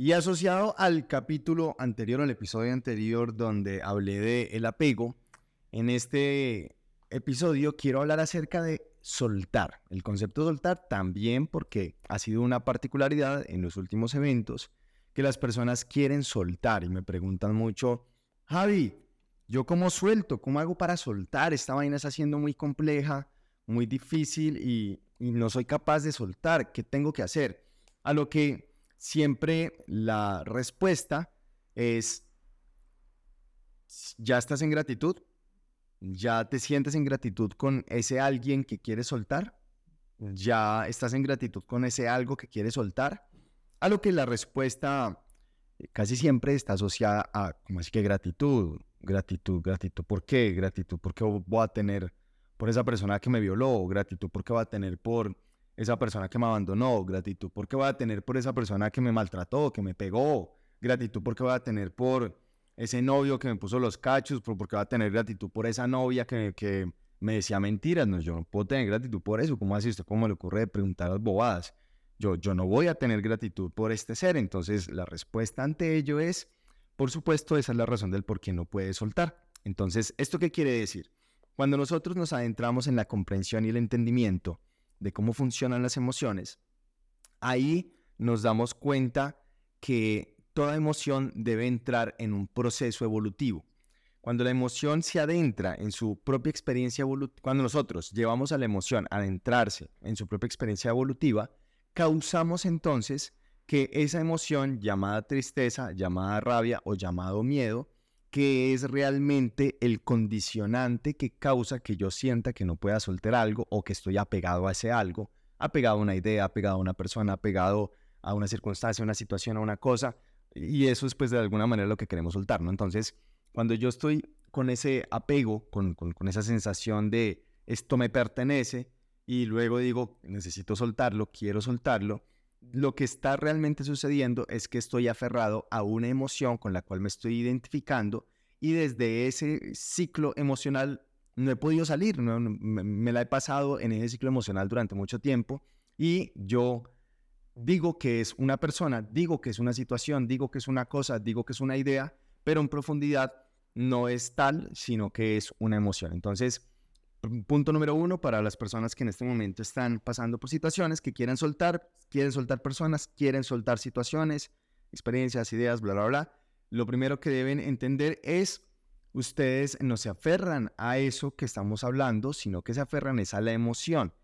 Y asociado al capítulo anterior, al episodio anterior donde hablé de el apego, en este episodio quiero hablar acerca de soltar. El concepto de soltar también porque ha sido una particularidad en los últimos eventos que las personas quieren soltar y me preguntan mucho, Javi, ¿yo cómo suelto? ¿Cómo hago para soltar? Esta vaina está siendo muy compleja, muy difícil y, y no soy capaz de soltar. ¿Qué tengo que hacer? A lo que siempre la respuesta es, ¿ya estás en gratitud? ¿Ya te sientes en gratitud con ese alguien que quieres soltar? ¿Ya estás en gratitud con ese algo que quieres soltar? A lo que la respuesta eh, casi siempre está asociada a, como así que gratitud, gratitud, gratitud. ¿Por qué? Gratitud, porque voy a tener por esa persona que me violó, gratitud porque voy a tener por esa persona que me abandonó, gratitud porque voy a tener por esa persona que me maltrató, que me pegó, gratitud porque voy a tener por ese novio que me puso los cachos, porque va a tener gratitud por esa novia que, que me decía mentiras. No, yo no puedo tener gratitud por eso. ¿Cómo así usted? ¿Cómo le ocurre preguntar las bobadas? Yo, yo no voy a tener gratitud por este ser. Entonces, la respuesta ante ello es, por supuesto, esa es la razón del por qué no puede soltar. Entonces, ¿esto qué quiere decir? Cuando nosotros nos adentramos en la comprensión y el entendimiento de cómo funcionan las emociones, ahí nos damos cuenta que toda emoción debe entrar en un proceso evolutivo. Cuando la emoción se adentra en su propia experiencia evolutiva, cuando nosotros llevamos a la emoción a adentrarse en su propia experiencia evolutiva, causamos entonces que esa emoción llamada tristeza, llamada rabia o llamado miedo, que es realmente el condicionante que causa que yo sienta que no pueda soltar algo o que estoy apegado a ese algo, apegado a una idea, apegado a una persona, apegado a una circunstancia, a una situación, a una cosa, y eso es pues de alguna manera lo que queremos soltar, ¿no? Entonces, cuando yo estoy con ese apego, con, con, esa sensación de esto me pertenece y luego digo, necesito soltarlo, quiero soltarlo, lo que está realmente sucediendo es que estoy aferrado a una emoción con la cual me estoy identificando y desde ese ciclo emocional no he podido salir, me, la he pasado en ese ciclo emocional durante mucho tiempo y yo digo que es una persona, digo que es una situación, digo que es una cosa, digo que es una idea, pero en profundidad no es tal, sino que es una emoción. Entonces, punto número uno para las personas que en este momento están pasando por situaciones que quieren soltar, quieren soltar personas, quieren soltar situaciones, experiencias, ideas, bla, bla, bla. Lo primero que deben entender es, ustedes no se aferran a eso que estamos hablando, sino que se aferran es a la emoción.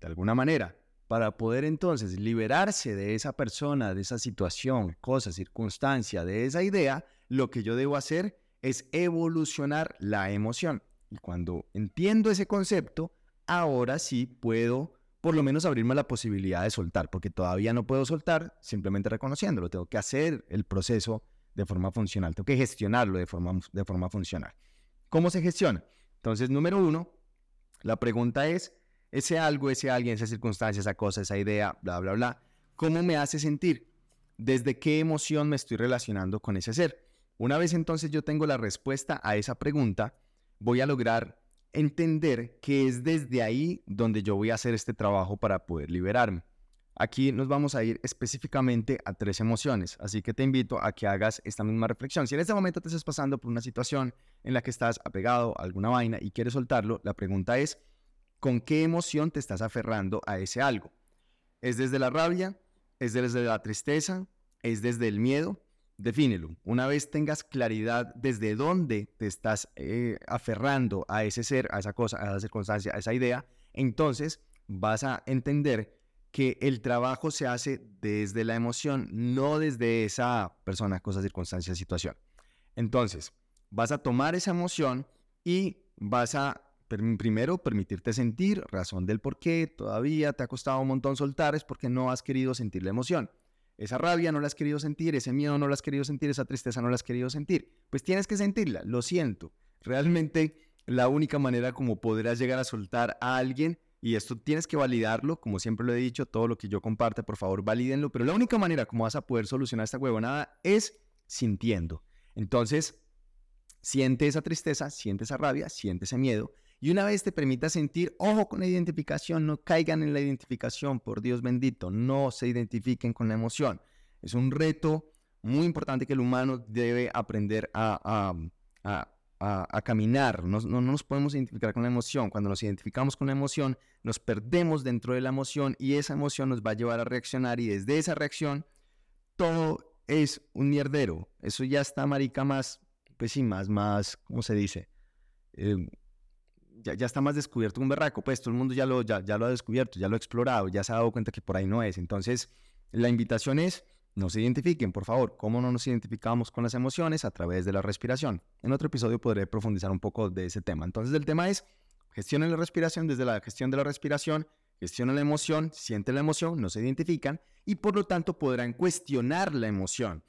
De alguna manera, para poder entonces liberarse de esa persona, de esa situación, cosa, circunstancia, de esa idea, lo que yo debo hacer es evolucionar la emoción. Y cuando entiendo ese concepto, ahora sí puedo por lo menos abrirme la posibilidad de soltar, porque todavía no puedo soltar simplemente reconociéndolo, tengo que hacer el proceso de forma funcional, tengo que gestionarlo de forma, de forma funcional. ¿Cómo se gestiona? Entonces, número uno, la pregunta es, ese algo, ese alguien, esa circunstancia, esa cosa, esa idea, bla, bla, bla, ¿cómo me hace sentir? ¿Desde qué emoción me estoy relacionando con ese ser? Una vez entonces yo tengo la respuesta a esa pregunta, voy a lograr entender que es desde ahí donde yo voy a hacer este trabajo para poder liberarme. Aquí nos vamos a ir específicamente a tres emociones, así que te invito a que hagas esta misma reflexión. Si en este momento te estás pasando por una situación en la que estás apegado a alguna vaina y quieres soltarlo, la pregunta es, ¿Con qué emoción te estás aferrando a ese algo? ¿Es desde la rabia? ¿Es desde la tristeza? ¿Es desde el miedo? Defínelo. Una vez tengas claridad desde dónde te estás eh, aferrando a ese ser, a esa cosa, a esa circunstancia, a esa idea, entonces vas a entender que el trabajo se hace desde la emoción, no desde esa persona, cosa, circunstancia, situación. Entonces, vas a tomar esa emoción y vas a primero, permitirte sentir, razón del por qué todavía te ha costado un montón soltar, es porque no has querido sentir la emoción. Esa rabia no la has querido sentir, ese miedo no la has querido sentir, esa tristeza no la has querido sentir. Pues tienes que sentirla, lo siento. Realmente la única manera como podrás llegar a soltar a alguien, y esto tienes que validarlo, como siempre lo he dicho, todo lo que yo comparte, por favor, valídenlo, pero la única manera como vas a poder solucionar esta huevonada es sintiendo. Entonces, siente esa tristeza, siente esa rabia, siente ese miedo, y una vez te permita sentir, ojo con la identificación, no caigan en la identificación, por Dios bendito, no se identifiquen con la emoción. Es un reto muy importante que el humano debe aprender a, a, caminar. No, no, nos podemos identificar con la emoción. Cuando nos identificamos con la emoción, nos perdemos dentro de la emoción y esa emoción nos va a llevar a reaccionar y desde esa reacción todo es un mierdero. Eso ya está, marica, más, pues sí, más, más, ¿cómo se dice? Em, ya, está más descubierto un berraco, pues todo el mundo ya lo, ya, ya lo ha descubierto, ya lo ha explorado, ya se ha dado cuenta que por ahí no es. Entonces, la invitación es, no se identifiquen, por favor. ¿Cómo no nos identificamos con las emociones? A través de la respiración. En otro episodio podré profundizar un poco de ese tema. Entonces, el tema es, gestionen la respiración desde la gestión de la respiración, gestionen la emoción, sienten la emoción, no se identifican y por lo tanto podrán cuestionar la emoción.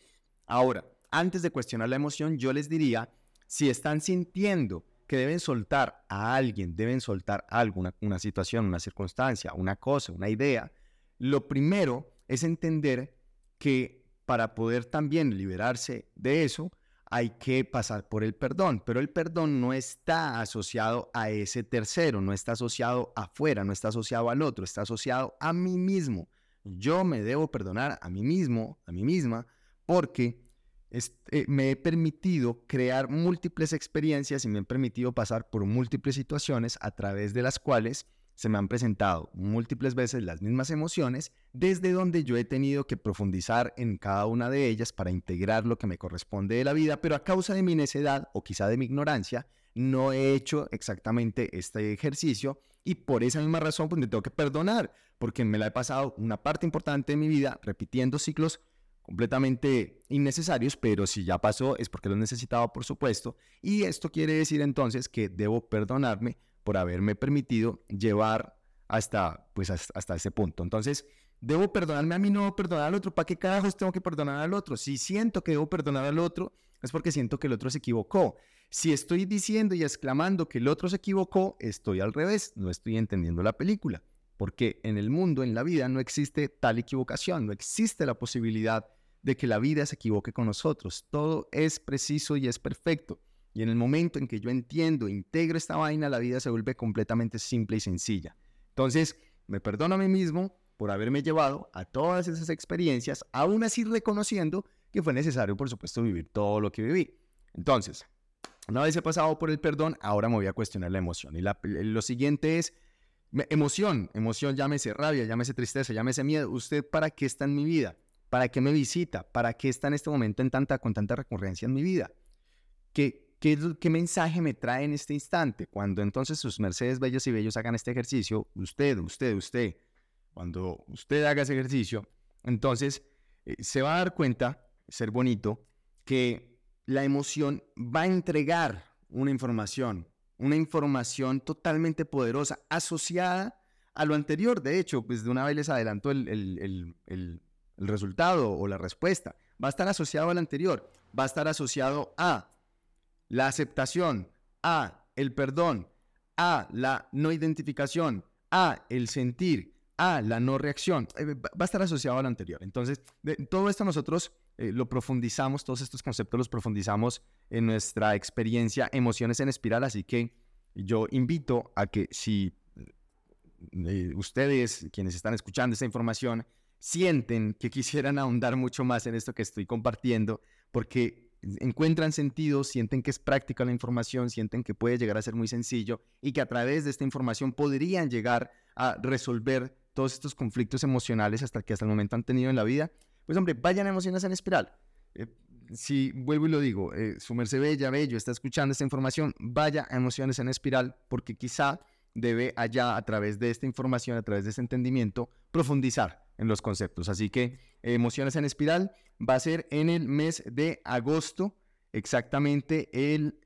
Ahora, antes de cuestionar la emoción, yo les diría, si están sintiendo que deben soltar a alguien, deben soltar algo, una, situación, una circunstancia, una cosa, una idea, lo primero es entender que para poder también liberarse de eso, hay que pasar por el perdón, pero el perdón no está asociado a ese tercero, no está asociado afuera, no está asociado al otro, está asociado a mí mismo. Yo me debo perdonar a mí mismo, a mí misma, porque eh, me he permitido crear múltiples experiencias y me he permitido pasar por múltiples situaciones a través de las cuales se me han presentado múltiples veces las mismas emociones, desde donde yo he tenido que profundizar en cada una de ellas para integrar lo que me corresponde de la vida, pero a causa de mi necedad o quizá de mi ignorancia, no he hecho exactamente este ejercicio y por esa misma razón pues me tengo que perdonar, porque me la he pasado una parte importante de mi vida repitiendo ciclos completamente innecesarios, pero si ya pasó es porque lo necesitaba, por supuesto, y esto quiere decir entonces que debo perdonarme por haberme permitido llevar hasta, pues, hasta ese punto. Entonces, debo perdonarme a mí, no perdonar al otro. ¿Para qué carajos tengo que perdonar al otro? Si siento que debo perdonar al otro, es porque siento que el otro se equivocó. Si estoy diciendo y exclamando que el otro se equivocó, estoy al revés, no estoy entendiendo la película. Porque en el mundo, en la vida, no existe tal equivocación, no existe la posibilidad de que la vida se equivoque con nosotros. Todo es preciso y es perfecto. Y en el momento en que yo entiendo, integro esta vaina, la vida se vuelve completamente simple y sencilla. Entonces, me perdono a mí mismo por haberme llevado a todas esas experiencias, aún así reconociendo que fue necesario, por supuesto, vivir todo lo que viví. Entonces, una vez he pasado por el perdón, ahora me voy a cuestionar la emoción. Y lo siguiente es emoción, emoción, llámese rabia, llámese tristeza, llámese miedo. ¿Usted para qué está en mi vida? ¿Para qué me visita? ¿Para qué está en este momento en tanta, con tanta recurrencia en mi vida? ¿Qué, qué, qué mensaje me trae en este instante? Cuando entonces sus mercedes bellos y bellos hagan este ejercicio, usted, usted, usted, cuando usted haga ese ejercicio, entonces eh, se va a dar cuenta, ser bonito, que la emoción va a entregar una información, una información totalmente poderosa, asociada a lo anterior. De hecho, pues de una vez les adelanto el, el, el, el resultado o la respuesta, va a estar asociado al anterior, va a estar asociado a la aceptación, a el perdón, a la no identificación, a el sentir, a la no reacción. Eh, va a estar asociado al anterior. Entonces, todo esto nosotros eh, lo profundizamos, todos estos conceptos los profundizamos en nuestra experiencia Emociones en Espiral, así que yo invito a que si eh, ustedes, quienes están escuchando esta información, sienten que quisieran ahondar mucho más en esto que estoy compartiendo, porque encuentran sentido, sienten que es práctica la información, sienten que puede llegar a ser muy sencillo y que a través de esta información podrían llegar a resolver todos estos conflictos emocionales hasta que hasta el momento han tenido en la vida, pues hombre, vayan a Emociones en Espiral. Eh, si vuelvo y lo digo, eh, su merced bella, bello, está escuchando esta información, vaya a Emociones en Espiral porque quizá debe allá, a través de esta información, a través de este entendimiento, profundizar en los conceptos. Así que Emociones en Espiral va a ser en el mes de agosto, exactamente el,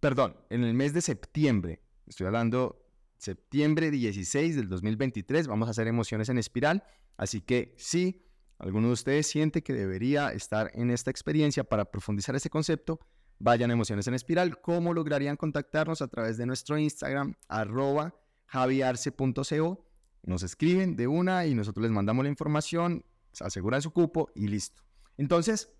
perdón, en el mes de septiembre. Estoy hablando septiembre 16 del 2023. Vamos a hacer Emociones en Espiral. Así que si alguno de ustedes siente que debería estar en esta experiencia para profundizar ese concepto, vayan a Emociones en Espiral. ¿Cómo lograrían contactarnos? A través de nuestro Instagram, arroba javiarse.co. Nos escriben de una y nosotros les mandamos la información, se aseguran su cupo y listo. Entonces,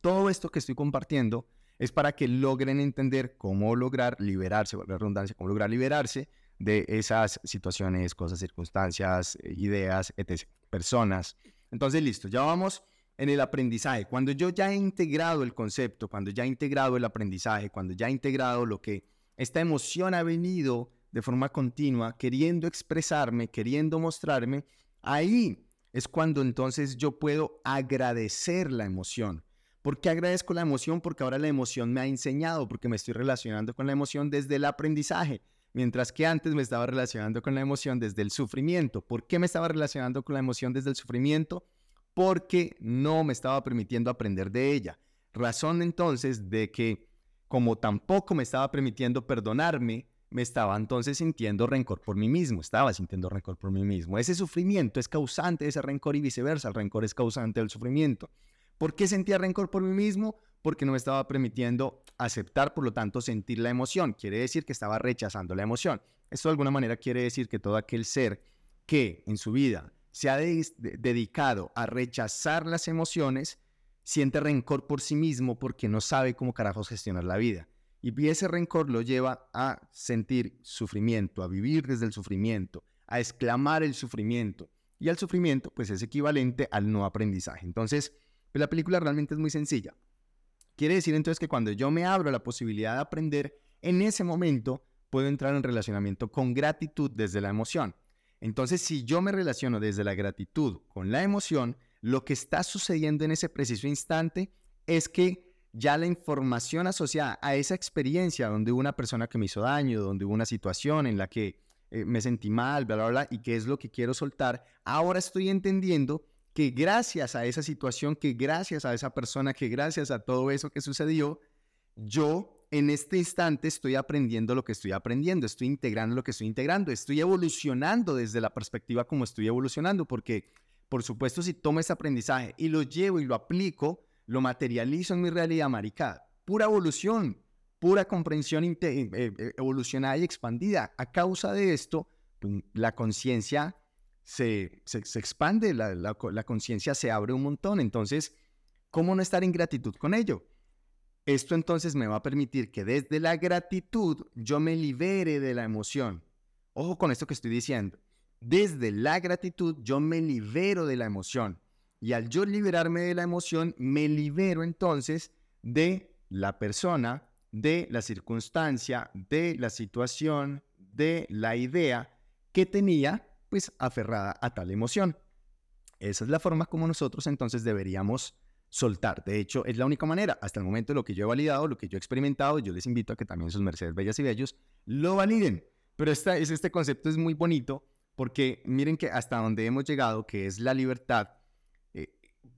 todo esto que estoy compartiendo es para que logren entender cómo lograr liberarse, la redundancia, cómo lograr liberarse de esas situaciones, cosas, circunstancias, ideas, etc., personas. Entonces, listo, ya vamos en el aprendizaje. Cuando yo ya he integrado el concepto, cuando ya he integrado el aprendizaje, cuando ya he integrado lo que esta emoción ha venido de forma continua, queriendo expresarme, queriendo mostrarme, ahí es cuando entonces yo puedo agradecer la emoción. ¿Por qué agradezco la emoción? Porque ahora la emoción me ha enseñado, porque me estoy relacionando con la emoción desde el aprendizaje, mientras que antes me estaba relacionando con la emoción desde el sufrimiento. ¿Por qué me estaba relacionando con la emoción desde el sufrimiento? Porque no me estaba permitiendo aprender de ella. Razón entonces de que como tampoco me estaba permitiendo perdonarme, me estaba entonces sintiendo rencor por mí mismo, estaba sintiendo rencor por mí mismo. Ese sufrimiento es causante de ese rencor y viceversa, el rencor es causante del sufrimiento. ¿Por qué sentía rencor por mí mismo? Porque no me estaba permitiendo aceptar, por lo tanto, sentir la emoción. Quiere decir que estaba rechazando la emoción. Esto de alguna manera quiere decir que todo aquel ser que en su vida se ha dedicado a rechazar las emociones, siente rencor por sí mismo porque no sabe cómo carajos gestionar la vida. Y ese rencor lo lleva a sentir sufrimiento, a vivir desde el sufrimiento, a exclamar el sufrimiento. Y el sufrimiento, pues es equivalente al no aprendizaje. Entonces, pues, la película realmente es muy sencilla. Quiere decir entonces que cuando yo me abro a la posibilidad de aprender, en ese momento puedo entrar en relacionamiento con gratitud desde la emoción. Entonces, si yo me relaciono desde la gratitud con la emoción, lo que está sucediendo en ese preciso instante es que ya la información asociada a esa experiencia donde hubo una persona que me hizo daño, donde hubo una situación en la que eh, me sentí mal, bla, bla, bla, y qué es lo que quiero soltar, ahora estoy entendiendo que gracias a esa situación, que gracias a esa persona, que gracias a todo eso que sucedió, yo en este instante estoy aprendiendo lo que estoy aprendiendo, estoy integrando lo que estoy integrando, estoy evolucionando desde la perspectiva como estoy evolucionando, porque por supuesto si tomo ese aprendizaje y lo llevo y lo aplico, lo materializo en mi realidad, marica. Pura evolución, pura comprensión eh, eh, evolucionada y expandida. A causa de esto, pues, la conciencia se, se, expande, la, la, la conciencia se abre un montón. Entonces, ¿cómo no estar en gratitud con ello? Esto entonces me va a permitir que desde la gratitud yo me libere de la emoción. Ojo con esto que estoy diciendo. Desde la gratitud yo me libero de la emoción. Y al yo liberarme de la emoción, me libero entonces de la persona, de la circunstancia, de la situación, de la idea que tenía pues aferrada a tal emoción. Esa es la forma como nosotros entonces deberíamos soltar. De hecho, es la única manera. Hasta el momento lo que yo he validado, lo que yo he experimentado, yo les invito a que también sus mercedes bellas y bellos lo validen. Pero esta, este concepto es muy bonito porque miren que hasta donde hemos llegado, que es la libertad,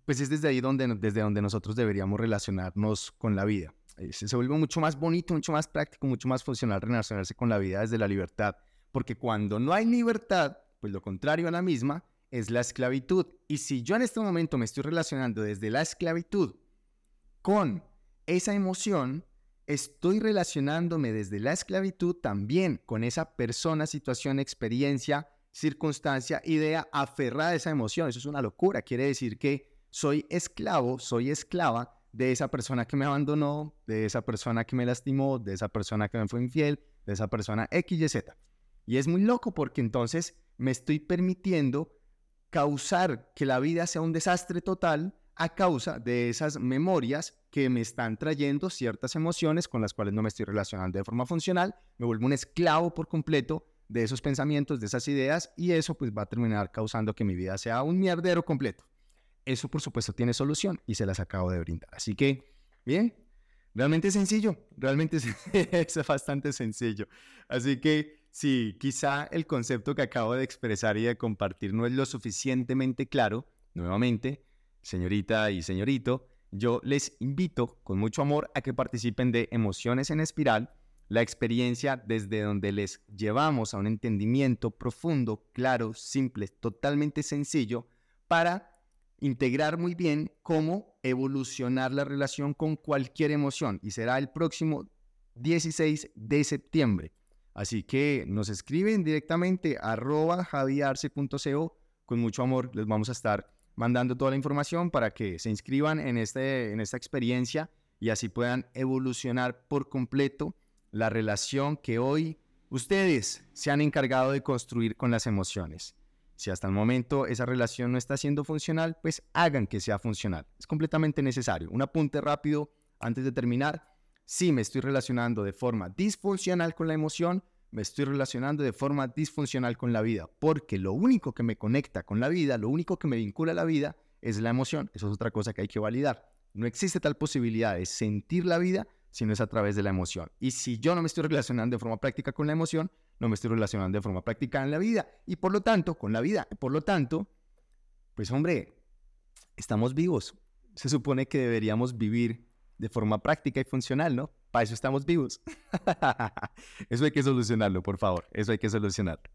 pues es desde ahí donde, desde donde nosotros deberíamos relacionarnos con la vida. Eh, se, vuelve mucho más bonito, mucho más práctico, mucho más funcional relacionarse con la vida desde la libertad, porque cuando no hay libertad, pues lo contrario a la misma es la esclavitud. Y si yo en este momento me estoy relacionando desde la esclavitud con esa emoción, estoy relacionándome desde la esclavitud también con esa persona, situación, experiencia, circunstancia, idea aferrada a esa emoción. Eso es una locura. Quiere decir que soy esclavo, soy esclava de esa persona que me abandonó, de esa persona que me lastimó, de esa persona que me fue infiel, de esa persona X, Y, Z. Y es muy loco porque entonces me estoy permitiendo causar que la vida sea un desastre total a causa de esas memorias que me están trayendo ciertas emociones con las cuales no me estoy relacionando de forma funcional, me vuelvo un esclavo por completo de esos pensamientos, de esas ideas y eso pues va a terminar causando que mi vida sea un mierdero completo. Eso por supuesto tiene solución y se las acabo de brindar. Así que, bien, realmente es sencillo, realmente es, bastante sencillo. Así que si quizá el concepto que acabo de expresar y de compartir no es lo suficientemente claro, nuevamente, señorita y señorito, yo les invito con mucho amor a que participen de Emociones en Espiral, la experiencia desde donde les llevamos a un entendimiento profundo, claro, simple, totalmente sencillo para integrar muy bien cómo evolucionar la relación con cualquier emoción y será el próximo 16 de septiembre. Así que nos escriben directamente a javiarse.co. Con mucho amor les vamos a estar mandando toda la información para que se inscriban en, este, en esta experiencia y así puedan evolucionar por completo la relación que hoy ustedes se han encargado de construir con las emociones. Si hasta el momento esa relación no está siendo funcional, pues hagan que sea funcional. Es completamente necesario. Un apunte rápido antes de terminar. Si me estoy relacionando de forma disfuncional con la emoción, me estoy relacionando de forma disfuncional con la vida, porque lo único que me conecta con la vida, lo único que me vincula a la vida es la emoción. Eso es otra cosa que hay que validar. No existe tal posibilidad de sentir la vida si no es a través de la emoción. Y si yo no me estoy relacionando de forma práctica con la emoción, no me estoy relacionando de forma práctica en la vida. Y por lo tanto, con la vida, por lo tanto, pues hombre, estamos vivos. Se supone que deberíamos vivir de forma práctica y funcional, ¿no? Para eso estamos vivos. eso hay que solucionarlo, por favor. Eso hay que solucionarlo.